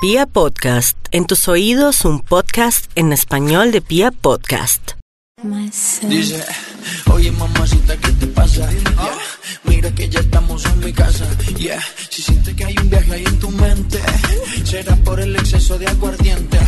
Pia Podcast, en tus oídos un podcast en español de Pia Podcast. Dice, oye mamacita, ¿qué te pasa? Yeah, Mira que ya estamos en mi casa. Yeah, si sientes que hay un viaje ahí en tu mente, será por el exceso de aguardiente.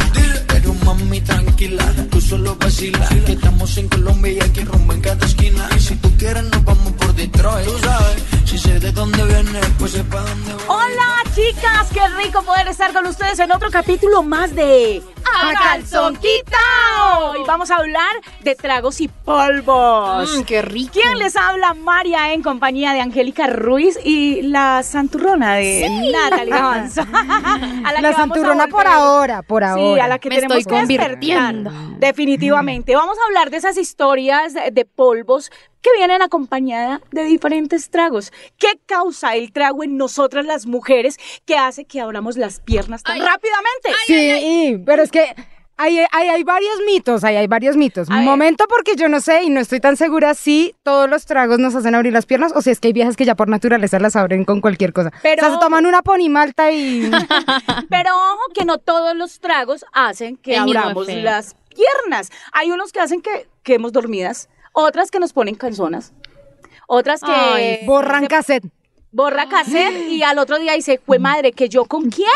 Pero mami, tranquila, tú solo vacila. Que estamos en Colombia y aquí rumbo en cada esquina. Y si tú quieres, nos vamos por Detroit. Tú sabes, si sé de dónde viene, pues sé para dónde voy. Hola chicas, qué rico poder estar con ustedes en otro capítulo más de A Calzón Quitao. Y vamos a hablar de tragos y polvos. Mm, qué rico. ¿Quién les habla? María en compañía de Angélica Ruiz y la santurrona de Natalie Avanza. A que La vamos a santurrona por ahora, por ahora. Sí, a la que Me tenemos. Convirtiendo. Definitivamente. Vamos a hablar de esas historias de, polvos que vienen acompañadas de diferentes tragos. ¿Qué causa el trago en nosotras las mujeres que hace que abramos las piernas tan Ay. rápidamente? Sí, pero es que hay, hay, hay varios mitos, hay, hay varios mitos. Un momento porque yo no sé y no estoy tan segura si todos los tragos nos hacen abrir las piernas o si es que hay viejas que ya por naturaleza las abren con cualquier cosa. Pero- o sea, se toman una pony malta y... Pero ojo que no todos los tragos hacen que El abramos las piernas. Hay unos que hacen que quedemos dormidas, otras que nos ponen canzonas, otras que Ay, borran cassette. Borra cassette y al otro día dice, fue madre, que yo con quién,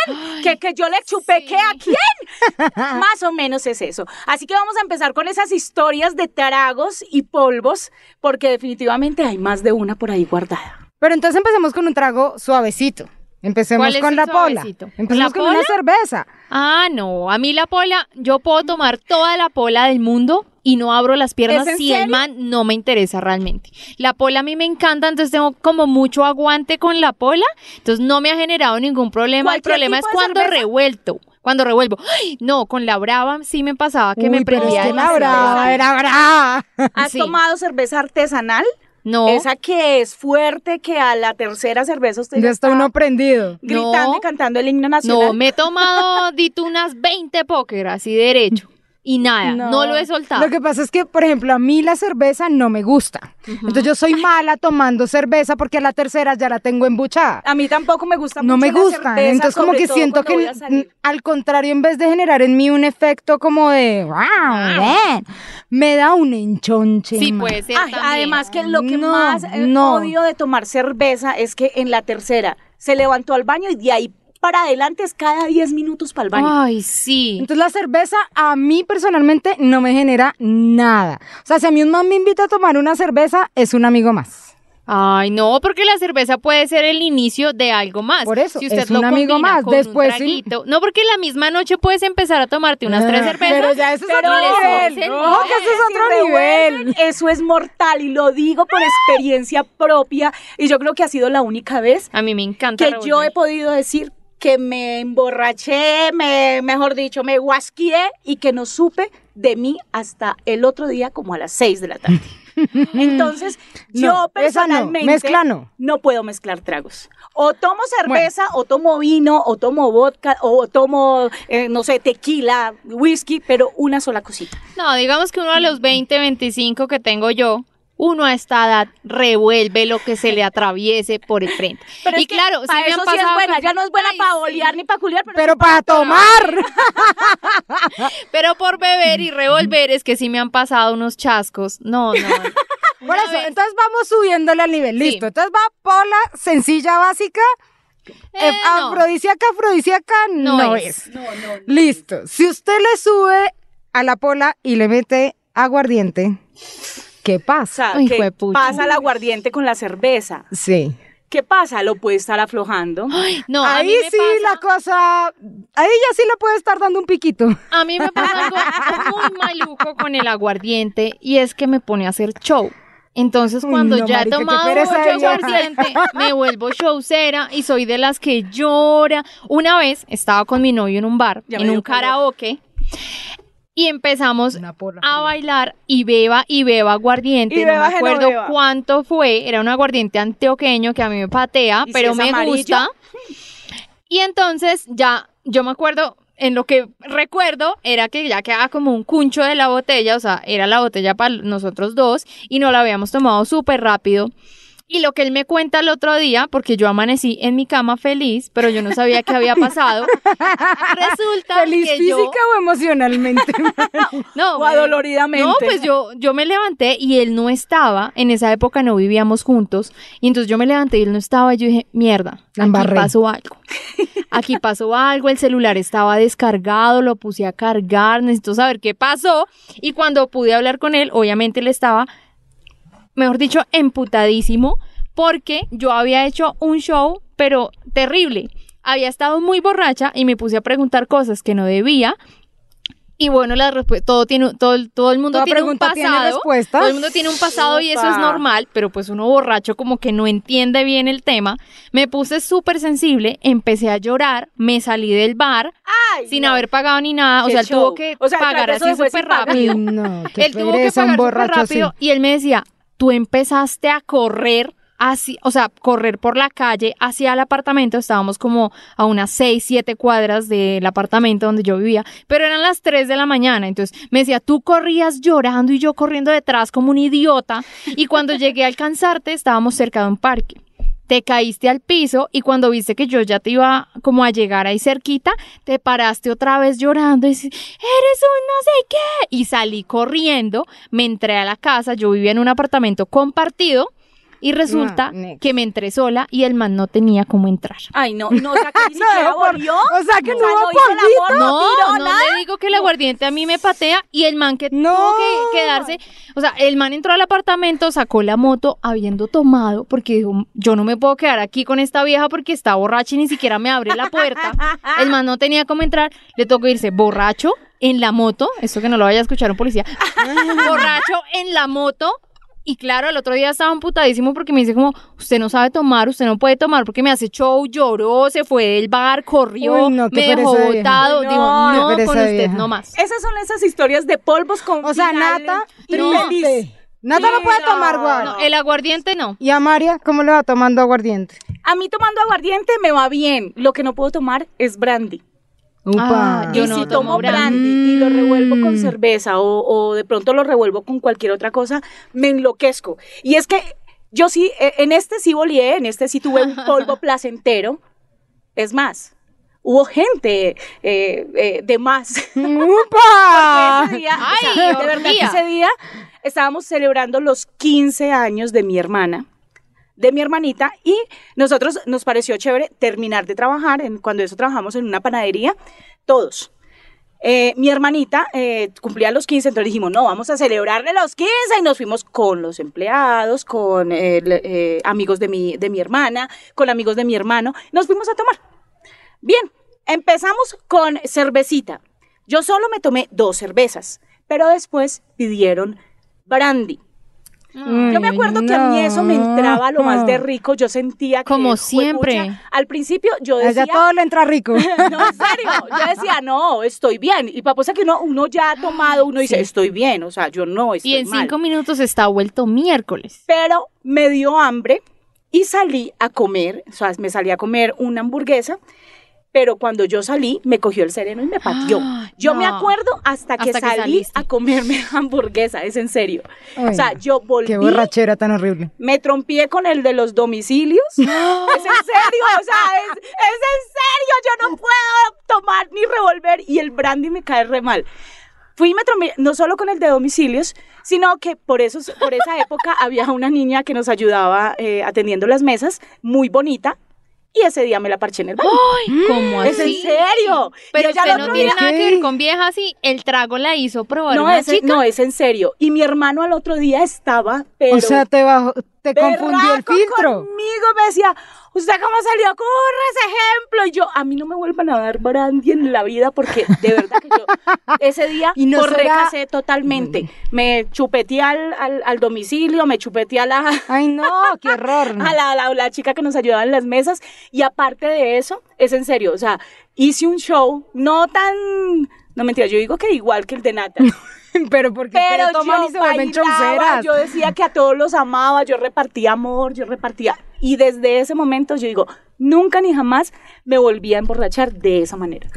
que, que yo le chupé, ¿qué a quién? Más o menos es eso. Así que vamos a empezar con esas historias de tragos y polvos, porque definitivamente hay más de una por ahí guardada. Pero entonces empecemos con un trago suavecito. Empecemos ¿Cuál es con la pola. Empecemos ¿La con una cerveza. Ah, no. A mí la pola, yo puedo tomar toda la pola del mundo y no abro las piernas ¿Es en si el man no me interesa realmente. La pola a mí me encanta, entonces tengo como mucho aguante con la pola, entonces no me ha generado ningún problema. El ¿Cualquier problema es cuando cerveza? revuelto. Cuando revuelvo. ¡Ay! No, con la brava sí me pasaba que me Uy, pero es prendía que la brava era brava. ¿Has Sí. tomado cerveza artesanal? No. Esa que es fuerte, que a la tercera cerveza usted Ya está uno prendido. gritando No. y cantando el himno nacional. No, me he tomado, dito unas 20 póker así derecho. Y nada, no, lo he soltado. Lo que pasa es que, por ejemplo, a mí la cerveza no me gusta. Entonces yo soy mala tomando cerveza porque a la tercera ya la tengo embuchada. A mí tampoco me gusta No mucho me la gusta. cerveza, Entonces como que siento que al contrario, en vez de generar en mí un efecto como de wow, ven", me da un enchonche. Sí, puede ser. Ay, además que lo que No, más eh, no. odio de tomar cerveza es que en la tercera se levantó al baño y de ahí para adelante es cada 10 minutos para el baño. Ay, sí. Entonces la cerveza a mí personalmente no me genera nada. O sea, si a mí un man me invita a tomar una cerveza, es un amigo más. Ay, no, porque la cerveza puede ser el inicio de algo más. Por eso, si usted es lo un amigo más. Después sí. traguito. No, porque la misma noche puedes empezar a tomarte unas tres Ah, cervezas. Pero ya eso es otro nivel. Ojo que eso es otro nivel. Eso es mortal y lo digo por experiencia propia y yo creo que ha sido la única vez A mí me encanta. que yo he podido decir que me emborraché, me, mejor dicho, me guasquié y que no supe de mí hasta el otro día como a las 6 de la tarde. Entonces, No, yo esa no, personalmente mezcla no. puedo mezclar tragos. O tomo cerveza, o tomo vino, o tomo vodka, o tomo, eh, no sé, tequila, whisky, pero una sola cosita. No, digamos que uno a los 20, 25 que tengo yo, uno a esta edad revuelve lo que se le atraviese por el frente. Pero y es que claro, han eso sí es buena, ya no es buena para sí. olear ni para culiar, pero, Pero sí para tomar. Pero por beber y revolver es que sí me han pasado unos chascos. No, no. Por eso, vez- entonces vamos subiéndole al nivel. Sí. Listo. Entonces va pola, sencilla, básica. Eh, eh, no. Afrodisíaca, afrodisíaca, no, No es. es. Listo. Si usted le sube a la pola y le mete aguardiente, ¿qué O pasa? sea, Ay, que juepucha. pasa el aguardiente con la cerveza. Sí. ¿Qué pasa? Lo puede estar aflojando. No, a ahí mí me sí pasa- la cosa, ahí ya sí le puede estar dando un piquito. A mí me pasa algo muy maluco con el aguardiente y es que me pone a hacer show. Entonces, cuando no, ya marica, he qué tomado mucho aguardiente, me vuelvo showcera y soy de las que llora. Una vez estaba con mi novio en un bar, Ya en un calor. Y empezamos a bailar y beba y beba aguardiente. Y no beba me acuerdo Genoveva. cuánto fue. Era un aguardiente antioqueño que a mí me patea, ¿Y si pero me amarillo? gusta. Y entonces ya, yo me acuerdo, en lo que recuerdo era que ya quedaba como un cuncho de la botella, o sea, era la botella para nosotros dos y no la habíamos tomado súper rápido. Y lo que él me cuenta el otro día, porque yo amanecí en mi cama feliz, pero yo no sabía qué había pasado. Resulta ¿Feliz que física yo o emocionalmente? no, O adoloridamente. No, pues yo, yo me levanté y él no estaba. En esa época no vivíamos juntos. Y entonces yo me levanté y él no estaba. Y yo dije, mierda, aquí embarré. pasó algo. Aquí pasó algo. El celular estaba descargado, lo puse a cargar. Necesito saber qué pasó. Y cuando pude hablar con él, obviamente él estaba, mejor dicho, emputadísimo. Porque yo había hecho un show, pero terrible. Había estado muy borracha y me puse a preguntar cosas que no debía. Y bueno, la todo tiene todo, el- todo el mundo Toda tiene un tiene pasado. respuesta. Todo el mundo tiene un pasado y eso es normal, pero pues uno borracho como que no entiende bien el tema. Me puse súper sensible, empecé a llorar, me salí del bar Ay, sin no. haber pagado ni nada, o sea, él show. tuvo que O sea, pagar así súper rápido. No, Él tuvo que pagar súper rápido y él me decía, tú empezaste a correr así, o sea, correr por la calle hacia el apartamento, estábamos como a unas 6, 7 cuadras del apartamento donde yo vivía, pero eran las 3 de la mañana, entonces me decía, tú corrías llorando y yo corriendo detrás como un idiota y cuando llegué a alcanzarte estábamos cerca de un parque. Te caíste al piso y cuando viste que yo ya te iba como a llegar ahí cerquita, te paraste otra vez llorando y dices, eres un no sé qué. Y salí corriendo, me entré a la casa, yo vivía en un apartamento compartido y resulta No, que me entré sola y el man no tenía cómo entrar. Ay, no, no, o sea, que ni No, por- o sea, que no o sea, hubo hizo el polvito. amor, No, tiró no nada. le digo que el aguardiente a mí me patea y el man que No. tuvo que quedarse, o sea, el man entró al apartamento, sacó la moto habiendo tomado, porque dijo, yo no me puedo quedar aquí con esta vieja porque está borracha y ni siquiera me abre la puerta. El man no tenía cómo entrar, le tocó irse borracho en la moto, eso que no lo vaya a escuchar un policía, borracho en la moto. Y claro, el otro día estaba amputadísimo porque me dice como, usted no sabe tomar, usted no puede tomar porque me hace show, lloró, se fue del bar, corrió, Uy, no, me dejó botado. No, Digo, no, con usted vieja. no más. Esas son esas historias de polvos con O sea, Nata, infeliz. triste. Nata no puede tomar no. guaro. No, el aguardiente no. ¿Y a María cómo le va tomando aguardiente? A mí tomando aguardiente me va bien. Lo que no puedo tomar es brandy. Ah, yo y no si tomo tomo brandy. brandy y lo revuelvo con cerveza o, o de pronto lo revuelvo con cualquier otra cosa, me enloquezco. Y es que yo sí, eh, en este sí volé, en este sí tuve un polvo placentero. Es más, hubo gente eh, eh, de más. ¡Upa! ese día, o ¡Ay, sea, de verdad que ese día estábamos celebrando los 15 años de mi hermana, de mi hermanita, y nosotros nos pareció chévere terminar de trabajar, en, cuando eso trabajamos en una panadería, todos. Eh, mi hermanita eh, cumplía los 15, entonces dijimos, no, vamos a celebrarle los 15 y nos fuimos con los empleados, con eh, amigos de mi, de mi hermana, con amigos de mi hermano, nos fuimos a tomar. Bien, empezamos con cervecita. Yo solo me tomé dos cervezas, pero después pidieron brandy. Yo me acuerdo que a mí eso me entraba lo más de rico, yo sentía que... Como siempre. Al principio yo decía... todo le entra rico. No, en serio. Yo decía, no, estoy bien. Y paposa que uno, uno ya ha tomado, uno dice, estoy bien. O sea, yo no estoy Y en mal. cinco minutos está vuelto miércoles. Pero me dio hambre y salí a comer, o sea, me salí a comer una hamburguesa. Pero cuando yo salí, me cogió el sereno y me pateó. Ah, Yo me no. acuerdo hasta que Hasta salí a comerme hamburguesa, es en serio. o sea, yo volví, Qué borrachera tan horrible. me trompié con el de los domicilios. es en serio, o sea, es, es en serio, yo no puedo tomar ni revolver y el brandy me cae re mal. Fui y me trompé, no solo con el de domicilios, sino que por, esos, por esa época había una niña que nos ayudaba eh, atendiendo las mesas, muy bonita, y ese día me la parché en el baño. ¿Cómo ¿Es en así? serio? Pero Y ella usted al no tiene día- nada que ver con viejas y el trago la hizo probar no, una es, chica. no, es en serio. Y mi hermano al otro día estaba, pero... o sea, te bajó, te confundió el filtro. Conmigo me decía, ¿usted cómo salió? Corre ese ejemplo. Y yo, a mí no me vuelvan a dar brandy en la vida porque de verdad que yo ese día Y no será- correcasé totalmente. Me chupeteé al, al, al domicilio, me chupeteé a la, Ay, no, qué horror. a la, la- la chica que nos ayudaba en las mesas. Y aparte de eso, es en serio, o sea, hice un show no tan... No mentira, yo digo que igual que el de Nata. Pero porque Pero te toman yo y se vuelven bailaba, chauceras. yo decía que a todos los amaba, yo repartía amor, yo repartía. Y desde ese momento yo digo, nunca ni jamás me volví a emborrachar de esa manera.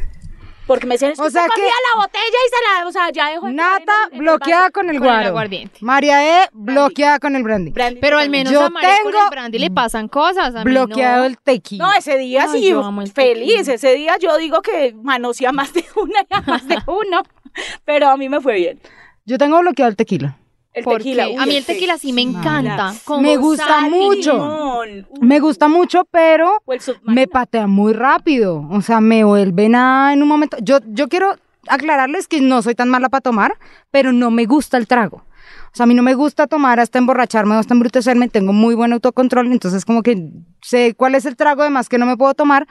Porque me decían, es que O sea que- la botella y se la, o sea, ya dejó Nata en en bloqueada con el Con el guaro. aguardiente. María E bloqueada con el brandy. Brandy Pero al menos Yo a María con tengo el brandy le pasan cosas. A mí Bloqueado no. el tequila. No, ese día Ay, sí, feliz. tequila. Ese día yo digo que manoseé a más de una y a más de uno. Pero a mí me fue bien. Yo tengo bloqueado el tequila. El tequila. uy, a mí el tequila sí me encanta. con Me gusta mucho. Me gusta mucho, pero me patea muy rápido. O sea, me vuelven a en un momento. Yo, yo quiero aclararles que no soy tan mala para tomar, pero no me gusta el trago. Sea, a mí no me gusta tomar hasta emborracharme o hasta embrutecerme. Tengo muy buen autocontrol, entonces como que sé cuál es el trago de más que no me puedo tomar,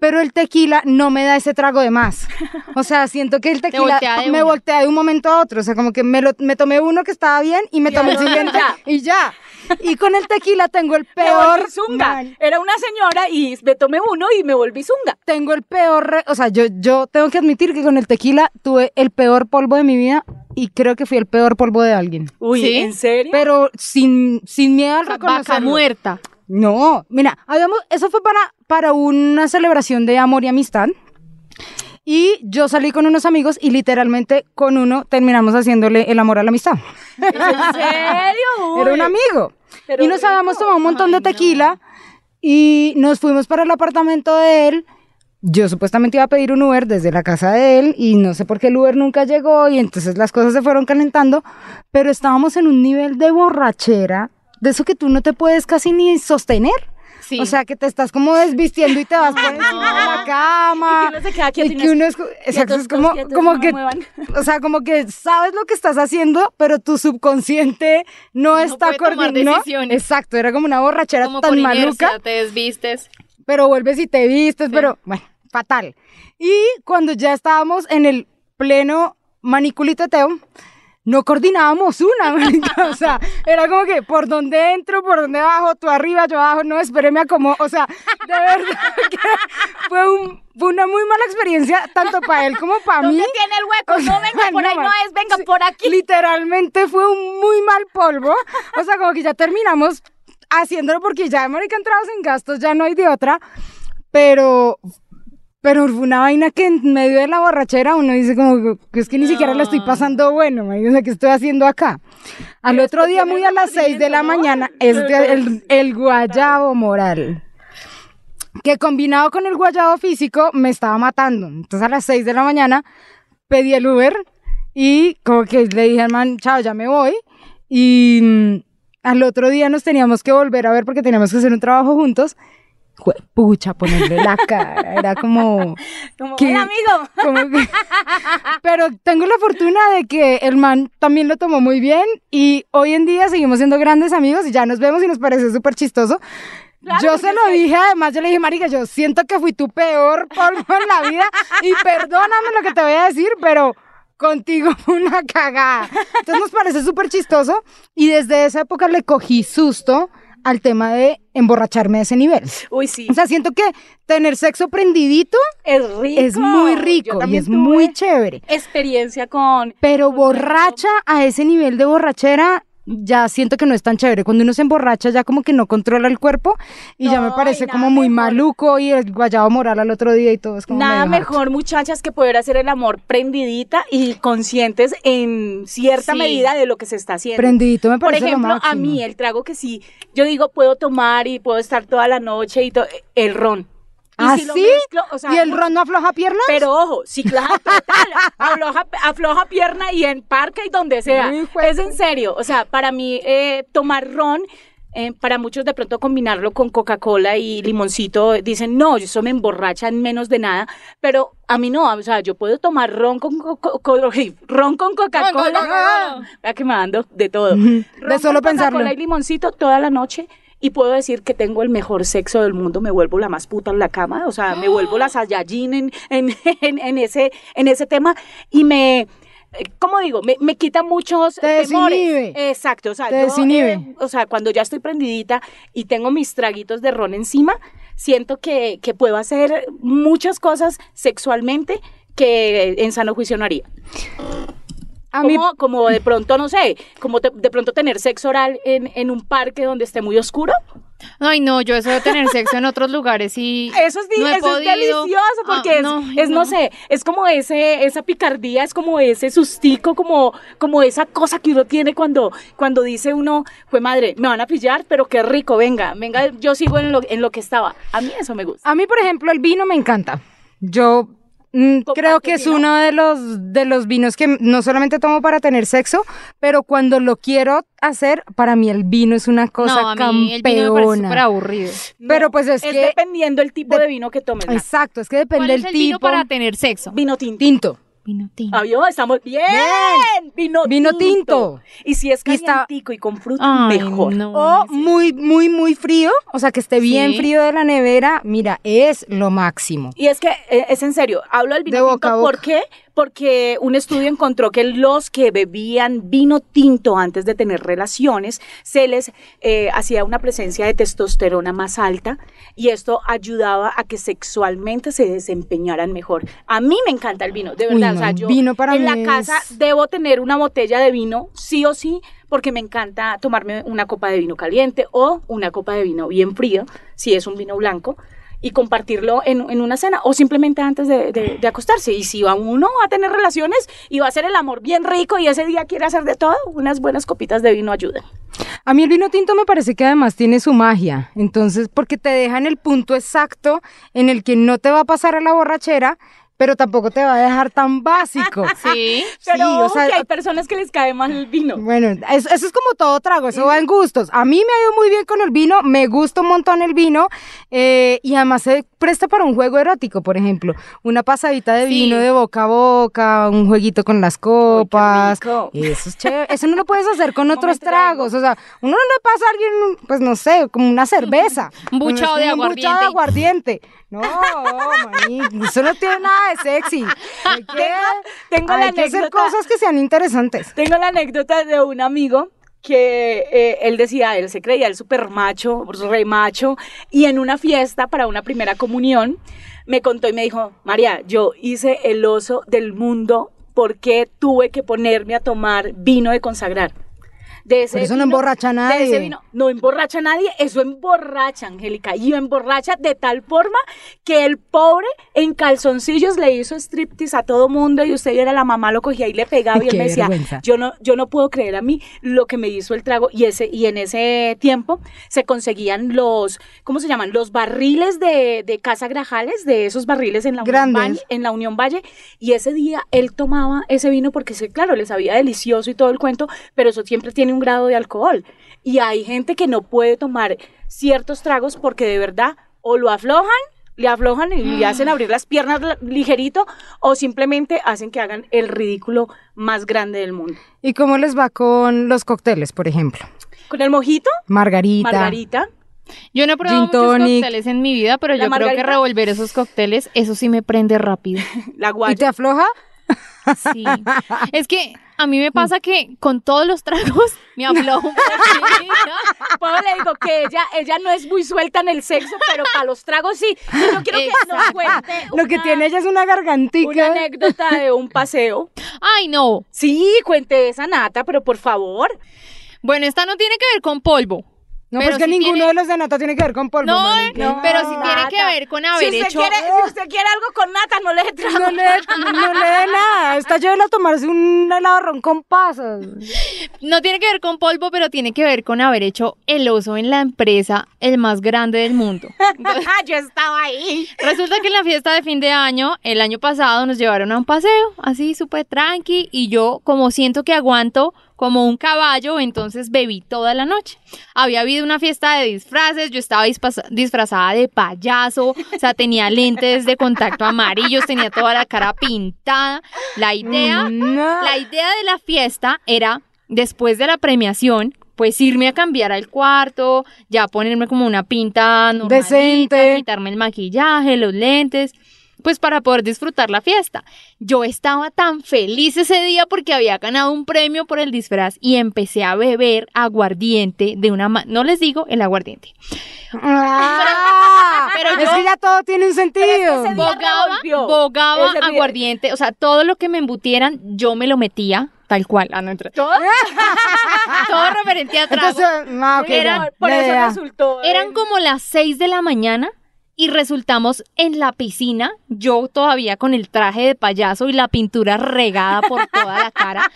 pero el tequila no me da ese trago de más. O sea, siento que el tequila voltea de me una. voltea de un momento a otro. O sea, como que me, lo, me tomé uno que estaba bien y me tomé el siguiente ya. y ya. Y con el tequila tengo el Me peor... volví zunga. mal- Era una señora y me tomé uno y me volví zunga. tengo el peor, o sea, yo, yo tengo que admitir que con el tequila tuve el peor polvo de mi vida y creo que fui el peor polvo de alguien. Uy, ¿Sí? ¿en serio? Pero sin, sin miedo al O sea, Vaca reconocerlo. muerta. No, mira, habíamos, eso fue para, para una celebración de amor y amistad. Y yo salí con unos amigos y literalmente con uno terminamos haciéndole el amor a la amistad. ¿En serio? Uy. Era un amigo. Pero y nos habíamos tomado un montón Ay, de tequila y nos fuimos para el apartamento de él. Yo supuestamente iba a pedir un Uber desde la casa de él y no sé por qué el Uber nunca llegó y entonces las cosas se fueron calentando, pero estábamos en un nivel de borrachera, de eso que tú no te puedes casi ni sostener. Sí. O sea, que te estás como desvistiendo y te vas por encima de la cama. Y que uno se queda quieto y que no es- uno es, exacto, es como, quietos, como no que, o sea, como que sabes lo que estás haciendo, pero tu subconsciente no, está puede tomar coordinado. Exacto, era como una borrachera Como tan por maluca, te desvistes. pero vuelves y te vistes, pero bueno, fatal. Y cuando ya estábamos en el pleno maniculiteteo, no coordinábamos una. O sea, era como que por dónde entro, por dónde bajo, tú arriba, yo abajo, no, espéreme como, o sea, de verdad que fue, un, fue una muy mala experiencia, tanto para él como para mí. ¿Dónde tiene el hueco? O sea, no, venga, por ahí no, no es, venga, sí, por aquí. Literalmente fue un muy mal polvo. O sea, como que ya terminamos haciéndolo porque ya, marica, entrados en gastos, ya no hay de otra. Pero, pero fue una vaina que en medio de la borrachera uno dice como que es que ni siquiera la estoy pasando bueno, o sea, ¿qué estoy haciendo acá? Al Pero otro día, muy a las seis de la mañana, este, el, el guayabo moral que combinado con el guayabo físico me estaba matando. Entonces a las 6 de la mañana pedí el Uber y como que le dije al man, chao, ya me voy. Y mm, al otro día nos teníamos que volver a ver porque teníamos que hacer un trabajo juntos. Pucha, ponerle la cara. Era como... Como, ¿Qué? "Ven, amigo. como que- Pero tengo la fortuna de que el man también lo tomó muy bien y hoy en día seguimos siendo grandes amigos y ya nos vemos y nos parece súper chistoso. Claro, yo se lo dije, además yo le dije, marica, yo siento que fui tu peor polvo en la vida y perdóname lo que te voy a decir, pero contigo fue una cagada. Entonces nos parece súper chistoso y desde esa época le cogí susto al tema de emborracharme a ese nivel. Uy, sí. O sea, siento que tener sexo prendidito es rico. es muy rico y es muy chévere. Experiencia con. Pero borracha a ese nivel de borrachera, ya siento que no es tan chévere. Cuando uno se emborracha, ya como que no controla el cuerpo y ya me parece como muy mejor. maluco y el guayabo moral al otro día y todo es como Nada harto. mejor, muchachas, que poder hacer el amor prendidita y conscientes en cierta Sí. medida de lo que se está haciendo. Prendidito me Por parece lo ejemplo, a mí el trago que sí, yo digo, puedo tomar y puedo estar toda la noche y todo, el ron. Y ¿Ah, si lo sí? mezclo, o sea, ¿Y el ron no afloja piernas? Pero ojo, sí, claro, total, afloja, afloja pierna y en parque y donde sea. Es en serio, o sea, para mí eh, tomar ron, eh, para muchos de pronto combinarlo con Coca-Cola y limoncito, dicen, no, eso me emborracha en menos de nada, pero a mí no, o sea, yo puedo tomar ron con, co- co- co- ron con Coca-Cola, vea que me ando de todo. De Ron solo con pensarlo. Coca-Cola y limoncito toda la noche. Y puedo decir que tengo el mejor sexo del mundo, me vuelvo la más puta en la cama, o sea, me vuelvo la Saiyajin en, en, en, en ese, en ese tema y me, eh, ¿cómo digo? Me, me quita muchos Te temores. desinhibe. Exacto, o sea, Te yo, eh, o sea, cuando ya estoy prendidita y tengo mis traguitos de ron encima, siento que, que puedo hacer muchas cosas sexualmente que en sano juicio no haría. A mí, Como, como de pronto, no sé, como te- de pronto tener sexo oral en, en un parque donde esté muy oscuro. Ay, no, yo eso de tener sexo en otros lugares y Eso es, di- no he eso es delicioso porque Ah, es, no, es, no. no. sé, es como ese, esa picardía, es como ese sustico, como, como esa cosa que uno tiene cuando, cuando dice uno, fue madre, me van a pillar, pero qué rico, venga, venga, yo sigo en lo, en lo que estaba. A mí eso me gusta. A mí, por ejemplo, el vino me encanta. Yo mm, ¿Compartes creo que es vino? uno de los, de los vinos que no solamente tomo para tener sexo, pero cuando lo quiero hacer, para mí el vino es una cosa no, a mí el vino me parece súper campeona. aburrido. Pero pues es es que- dependiendo el tipo de- de vino que tomes. Exacto, es que depende ¿Cuál es el vino tipo. para tener sexo? Vino tinto. Tinto. Vino tinto. Ah, ¿vio? Estamos bien. Vino, Vino tinto. Y si es Y está- calientico y con fruta, Ay, mejor. no, O muy, muy, muy frío, o sea, que esté bien Sí. frío de la nevera, mira, es lo máximo. Y es que, eh, es en serio, hablo del vino De boca tinto, a boca. ¿por qué? Porque un estudio encontró que los que bebían vino tinto antes de tener relaciones, se les eh, hacía una presencia de testosterona más alta y esto ayudaba a que sexualmente se desempeñaran mejor. A mí me encanta el vino, de Uy, verdad. no, o sea, yo vino para en mí la casa debo tener una botella de vino, sí o sí, porque me encanta tomarme una copa de vino caliente o una copa de vino bien frío, si es un vino blanco, y compartirlo en, en una cena o simplemente antes de, de- acostarse. Y si va uno a tener relaciones y va a hacer el amor bien rico y ese día quiere hacer de todo, unas buenas copitas de vino ayudan. A mí el vino tinto me parece que además tiene su magia, entonces, porque te deja en el punto exacto en el que no te va a pasar a la borrachera, pero tampoco te va a dejar tan básico. Sí. Pero Sí, o sea, que hay personas que les cae mal el vino. Bueno, es- eso es como todo trago, eso va en gustos. A mí me ha ido muy bien con el vino, me gusta un montón el vino eh, y además se presta para un juego erótico, por ejemplo, una pasadita de Sí. vino de boca a boca, un jueguito con las copas. rico. Eso es chévere. Eso no lo puedes hacer con otros tragos, o sea, uno no le pasa a alguien, pues no sé, como una cerveza. Un buchado de Un buchado de aguardiente. No, maní, eso no tiene nada de sexy. Hay que, tengo la hay que hacer anécdota. cosas que sean interesantes. Tengo la anécdota de un amigo que eh, él decía, él se creía el super macho, re macho, y en una fiesta para una primera comunión me contó y me dijo, María, yo hice el oso del mundo porque tuve que ponerme a tomar vino de consagrar. De ese Pero eso no emborracha a de ese nadie. vino- no emborracha a nadie, eso emborracha, Angélica, y emborracha de tal forma que el pobre en calzoncillos le hizo striptease a todo mundo y usted era la mamá, lo cogía y le pegaba y él Qué me decía, vergüenza. yo no, yo no puedo creer a mí lo que me hizo el trago y ese, y en ese tiempo se conseguían los, ¿cómo se llaman? Los barriles de, de Casa Grajales, de esos barriles en la, Unión. Valle, en la Unión Valle, y ese día él tomaba ese vino porque, claro, le sabía delicioso y todo el cuento, pero eso siempre tiene un grado de alcohol. Y hay gente que no puede tomar ciertos tragos porque de verdad o lo aflojan, le aflojan y le hacen abrir las piernas ligerito o simplemente hacen que hagan el ridículo más grande del mundo. ¿Y cómo les va con los cócteles, por ejemplo? Con el mojito, Margarita. margarita, Yo no he probado muchos cócteles en mi vida, pero yo creo que revolver esos cócteles, eso sí me prende rápido. la ¿Y guaya. te afloja? Sí. es que a mí me pasa que con todos los tragos me aflojo un poquito. Pablo le digo que ella, ella no es muy suelta en el sexo, pero para los tragos sí. Y yo quiero que nos cuente Lo que una- tiene ella es una una gargantica. anécdota de un paseo. Ay, no. Sí, cuente esa nata, pero por favor. Bueno, esta no tiene que ver con polvo. No, pero pues que ninguno tiene- de los de nata tiene que ver con polvo. No, marica. no, pero sí tiene que ver con Si haber usted, hecho. quiere, si usted quiere algo con nata, no le dé trago. No le, no le dé nada. Está llévela a tomarse un helado con pasas. No tiene que ver con polvo, pero tiene que ver con haber hecho el oso en la empresa el más grande del mundo. yo estaba ahí. Resulta que en la fiesta de fin de año, el año pasado, nos llevaron a un paseo, así súper tranqui, y yo, como siento que aguanto como un caballo, entonces bebí toda la noche. Había habido una fiesta de disfraces, yo estaba disfraza- disfrazada de payaso, o sea, tenía lentes de contacto amarillos, tenía toda la cara pintada. La idea, No. la idea de la fiesta era, después de la premiación, pues irme a cambiar al cuarto, ya ponerme como una pinta Decente. quitarme el maquillaje, los lentes, pues para poder disfrutar la fiesta. Yo estaba tan feliz ese día porque había ganado un premio por el disfraz y empecé a beber aguardiente de una ma- no les digo el aguardiente. Ah, pero es yo- que ya todo tiene un sentido. ese día Bogaba, aguardiente, o sea, todo lo que me embutieran, yo me lo metía tal cual. Ah, no, entra- ¿Todo? Todo referente a trago. Entonces, ok, Era- ya, Por eso idea. resultó. Eran eh, como las 6 de la mañana y resultamos en la piscina, yo todavía con el traje de payaso y la pintura regada por toda la cara.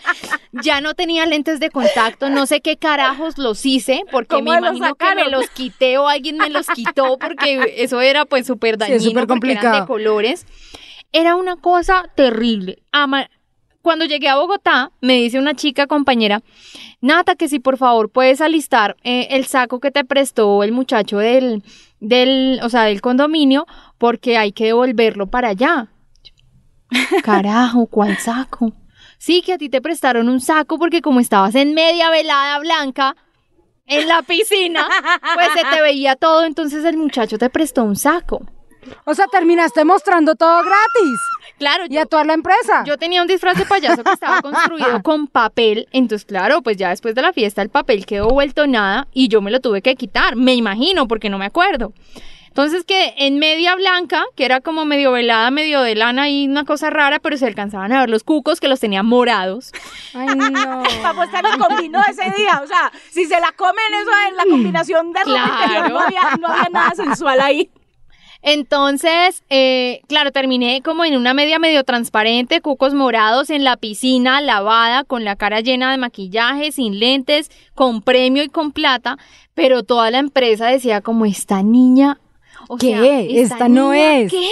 Ya no tenía lentes de contacto, no sé qué carajos los hice, porque ¿Cómo me imagino que me los quité o alguien me los quitó, porque eso era pues súper Sí, dañino, eran complicado. de colores. Era una cosa terrible. Ama- Cuando llegué a Bogotá, me dice una chica compañera, Nata, que si por favor puedes alistar eh, el saco que te prestó el muchacho del, del, o sea, del condominio, porque hay que devolverlo para allá. Carajo, ¿cuál saco? Sí, que a ti te prestaron un saco porque como estabas en media velada blanca en la piscina, pues se te veía todo, entonces el muchacho te prestó un saco. O sea, terminaste mostrando todo gratis. Claro, Y yo, a toda la empresa. yo tenía un disfraz de payaso que estaba construido con papel, entonces claro, pues ya después de la fiesta el papel quedó vuelto nada y yo me lo tuve que quitar, me imagino, porque no me acuerdo. Entonces que en media blanca, que era como medio velada, medio de lana y una cosa rara, pero se alcanzaban a ver los cucos que los tenía morados. Ay, no. Vamos a el combinó ese día. O sea, si se la comen, eso en la combinación de ropa Claro. interior, no había, no había nada sensual ahí. Entonces, eh, claro, terminé como en una media medio transparente, cucos morados en la piscina, lavada, con la cara llena de maquillaje, sin lentes, con premio y con plata, pero toda la empresa decía como esta niña. O ¿Qué? sea, Esta no niña, es. ¿Qué?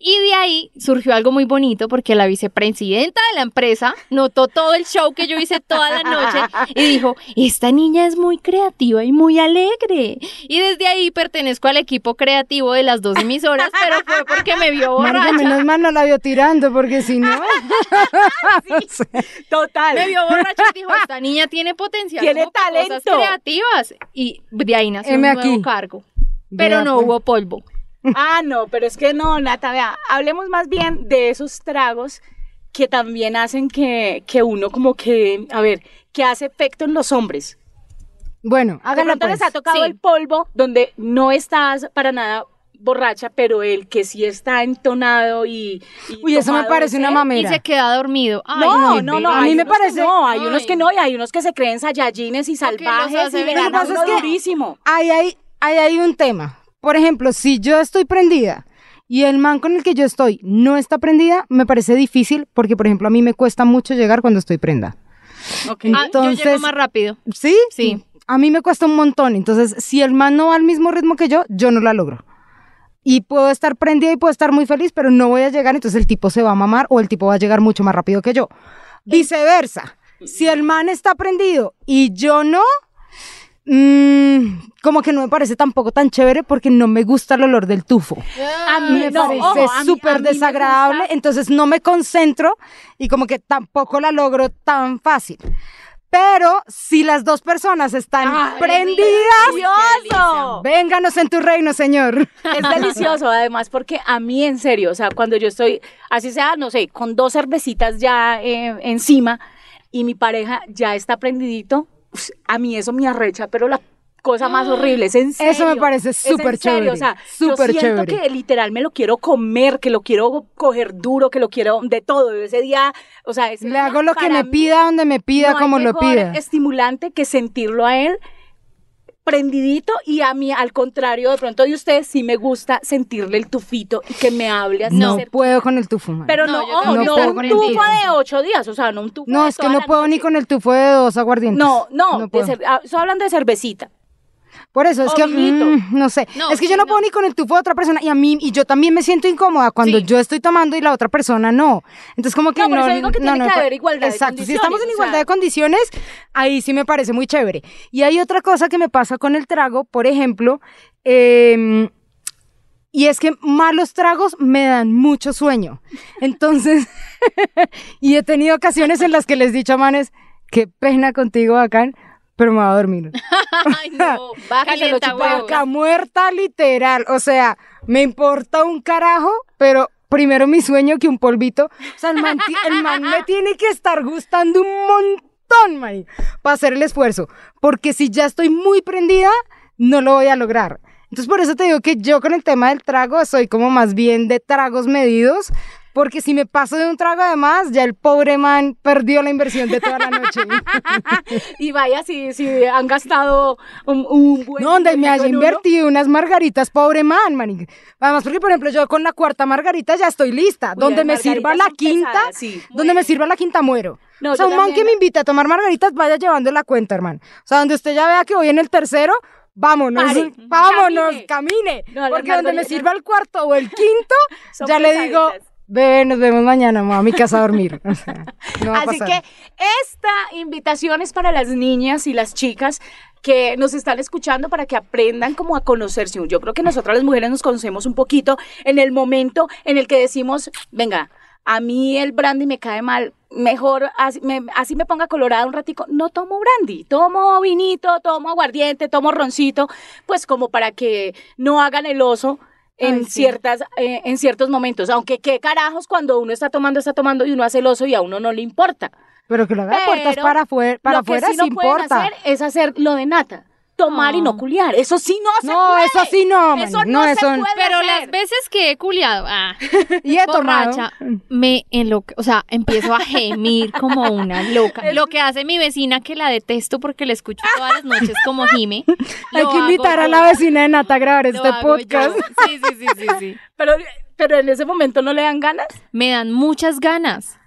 Y de ahí surgió algo muy bonito porque la vicepresidenta de la empresa notó todo el show que yo hice toda la noche y dijo, esta niña es muy creativa y muy alegre. Y desde ahí pertenezco al equipo creativo de las dos emisoras, pero fue porque me vio borracha. menos mal no la vio tirando, porque si no. Total. Me vio borracha y dijo, esta niña tiene potencial Tiene para cosas talento. creativas. Y de ahí nació Heme un nuevo aquí. cargo. Pero no pues. hubo polvo. Ah, no, pero es que no, Nata, vea, hablemos más bien de esos tragos que también hacen que, que uno como que, a ver, que hace efecto en los hombres. Bueno, De hágalo pronto pues. les ha tocado Sí. el polvo donde no estás para nada borracha, pero el que sí está entonado y... y Uy, eso me tomado parece una mamera. Y se queda dormido. Ay, No, no, no, A hay mí me unos que parece- No, hay unos que no, y hay unos que se creen sayajines y salvajes y le ver- dan Lo a que pasa uno es que- durísimo. Ahí hay, ahí hay un tema. Por ejemplo, si yo estoy prendida y el man con el que yo estoy no está prendida, me parece difícil porque, por ejemplo, a mí me cuesta mucho llegar cuando estoy prenda. Ok. Ah, yo Entonces- llego más rápido. ¿Sí? Sí. A mí me cuesta un montón. Entonces, si el man no va al mismo ritmo que yo, yo no la logro. Y puedo estar prendida y puedo estar muy feliz, pero no voy a llegar, entonces el tipo se va a mamar o el tipo va a llegar mucho más rápido que yo. Viceversa. Si el man está prendido y yo no, mm, como que no me parece tampoco tan chévere porque no me gusta el olor del tufo. A mí Me no, parece súper desagradable, entonces no me concentro y como que tampoco la logro tan fácil. Pero si las dos personas están Ay, prendidas, ¡Delicioso! vénganos en tu reino, señor. Es delicioso, además, porque a mí, en serio, o sea, cuando yo estoy, así sea, no sé, con dos cervecitas ya eh, encima y mi pareja ya está prendidito, a mí eso me arrecha, pero la cosa más horrible, es en serio. Eso me parece súper chévere, O sea, súper yo siento chévere. que literal me lo quiero comer, que lo quiero coger duro, que lo quiero de todo. Ese día, o sea, ese Le día hago lo que me pida, donde me pida, no como lo pida. estimulante que sentirlo a él prendidito y a mí al contrario de pronto de ustedes sí me gusta sentirle el tufito y que me hable así No cerca. puedo con el tufo, man. pero No, no, tampoco no, puedo un con el tufo de ocho días o sea no un tufo No, de es que no puedo ni con el tufo de dos aguardientes. no no, de cer- ah, estoy hablando de cervecita Por eso, es que, mm, no sé, No, es que sí, yo no, no. puedo ni con el tufo de otra persona y a mí, y yo también me siento incómoda cuando Sí. yo estoy tomando y la otra persona no. Entonces como que No, no, por eso digo que no, tiene que haber igualdad de Exacto, si estamos en condiciones, o igualdad sea. de condiciones, ahí sí me parece muy chévere. Y hay otra cosa que me pasa con el trago, por ejemplo, em, y es que malos tragos me dan mucho sueño. Entonces, y he tenido ocasiones en las que les he dicho a manes, qué pena contigo, bacán, pero me voy a dormir. Ay, no. Calienta. Vaca muerta literal. O sea, me importa un carajo, pero primero mi sueño que un polvito. O sea, el man, el man me tiene que estar gustando un montón, man, para hacer el esfuerzo. Porque si ya estoy muy prendida, no lo voy a lograr. Entonces, por eso te digo que yo con el tema del trago soy como más bien de tragos medidos. Porque si me paso de un trago de más, ya el pobre man perdió la inversión de toda la noche. Y vaya si, si han gastado un, un buen No, donde me haya uno. invertido unas margaritas, pobre man, man. Además, porque, por ejemplo, yo con la cuarta margarita ya estoy lista. Uy, donde me sirva la quinta, pesadas, sí. donde me sirva la quinta muero. No, o sea, un man también. que me invita a tomar margaritas, vaya llevando la cuenta, hermano. O sea, donde usted ya vea que voy en el tercero, vámonos, Pare, vámonos, camine. camine. No, las porque donde me sirva el cuarto o el quinto, ya le digo. Bebé, nos vemos mañana, me voy a mi casa a dormir. O sea, no va a Así pasar. que esta invitación es para las niñas y las chicas que nos están escuchando para que aprendan como a conocerse. Yo creo que nosotras las mujeres nos conocemos un poquito en el momento en el que decimos, venga, a mí el brandy me cae mal, mejor así me, así me ponga colorada un ratico, no tomo brandy, tomo vinito, tomo aguardiente, tomo roncito, pues como para que no hagan el oso en Ay, sí. ciertas eh, en ciertos momentos, aunque qué carajos cuando uno está tomando está tomando y uno hace el oso y a uno no le importa. Pero que lo haga puertas para afuera, para afuera sí no importa. hacer es hacer lo de nata, tomar y no No. culiar. Eso sí no se No, puede. eso sí no, Eso no, No, se eso- puede Pero hacer. las veces que he culiado, ah, Y he tomado. borracha, me enloque, o sea, empiezo a gemir como una loca. Lo que hace mi vecina, que la detesto porque la escucho todas las noches como gime. Hay que invitar a la vecina de Nata a grabar este podcast. yo. Sí, sí, sí, sí, sí. Pero, pero en ese momento no le dan ganas. Me dan muchas ganas.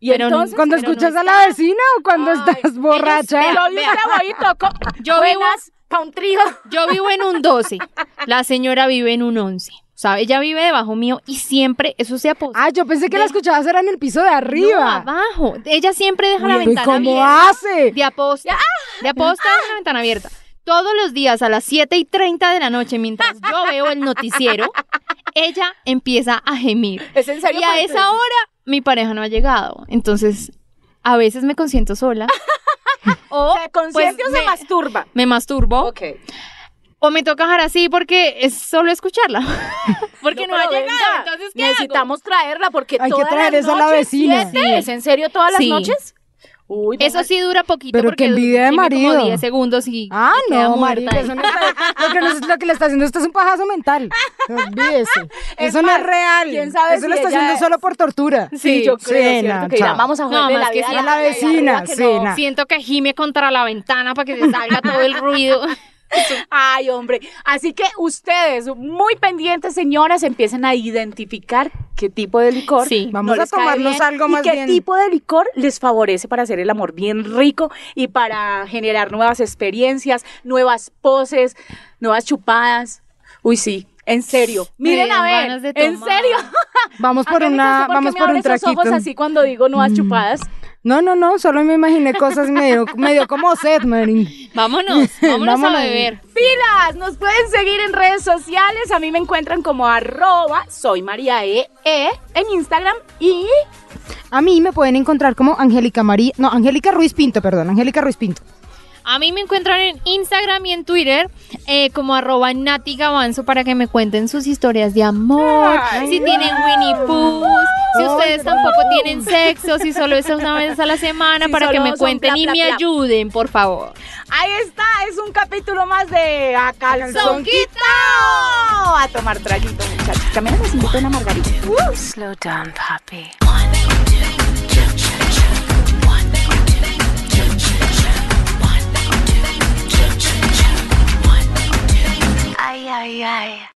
Y Pero entonces, ¿Cuando Pero no escuchas a está. la vecina o cuando Ay, estás borracha? ellos- yo un Vea. toco. Yo vivo- pa' un trío. Yo vivo en un 12, la señora vive en un 11. O sea, ella vive debajo mío y siempre eso se aposta. Ah, yo pensé que la Deja- escuchabas era en el piso de No, arriba. abajo. Ella siempre deja la Uy, ventana ¿Cómo abierta. hace? De aposta. De aposta deja la ventana abierta. Todos los días a las 7 y 30 de la noche, mientras yo veo el noticiero, ella empieza a gemir. Es en serio. Y a esa hora mi pareja no ha llegado. Entonces, a veces me consiento sola. o ¿Se consiente pues, o se me, masturba? me masturbo. Ok. O me toca dejar así porque es solo escucharla. porque no, ha llegado. venga, Entonces, ¿qué hago? Necesitamos traerla porque Hay que todas traer las eso a la noches, vecina. ¿siete? Sí. ¿Es en serio todas las Sí. noches? Uy, Eso sí dura poquito Pero porque qué envidia de marido. como 10 segundos y Ah, y no, ahí. eso no está- lo, que no es- lo que le está haciendo usted es un pajazo mental. No olvídese. Es eso no es real. quién sabe eso si lo está haciendo solo por tortura. Sí, yo creo, sí, ¿cierto? no, que dirán, vamos a No, joderle más la que vida sí la la vecina, que sí, no. Siento que gime contra la ventana para que se salga todo el ruido. Ay, hombre. Así que ustedes, muy pendientes, señoras, empiecen a identificar qué tipo de licor. Sí. Vamos no a tomarnos bien algo más y qué bien. tipo de licor les favorece para hacer el amor bien rico y para generar nuevas experiencias, nuevas poses, nuevas chupadas. Uy, sí. En serio. Miren a ver. En serio. Vamos por una, ¿usted por qué vamos por un esos traquito. ojos así cuando digo nuevas chupadas? No, no, no, solo me imaginé cosas medio, medio como sed, man. Vámonos, vámonos Vámonos. a beber. Pilas, nos pueden seguir en redes sociales. A mí me encuentran como arroba soy María E, E en Instagram y A mí me pueden encontrar como Angélica María, no, Angélica Ruiz Pinto, perdón, Angélica Ruiz Pinto. A mí me encuentran en Instagram y en Twitter eh, como arroba Nati Gavanzo para que me cuenten sus historias de amor, Ay, si tienen Winnie Pooh, si ustedes no. tampoco tienen sexo, si solo es una vez a la semana Si para que me cuenten bla, y bla, me bla. ayuden, por favor. ahí está, es un capítulo más de A Calzón Quitao. A tomar traguito, muchachos. También les invito a una margarita. Slow down, Poppy. ay, ay.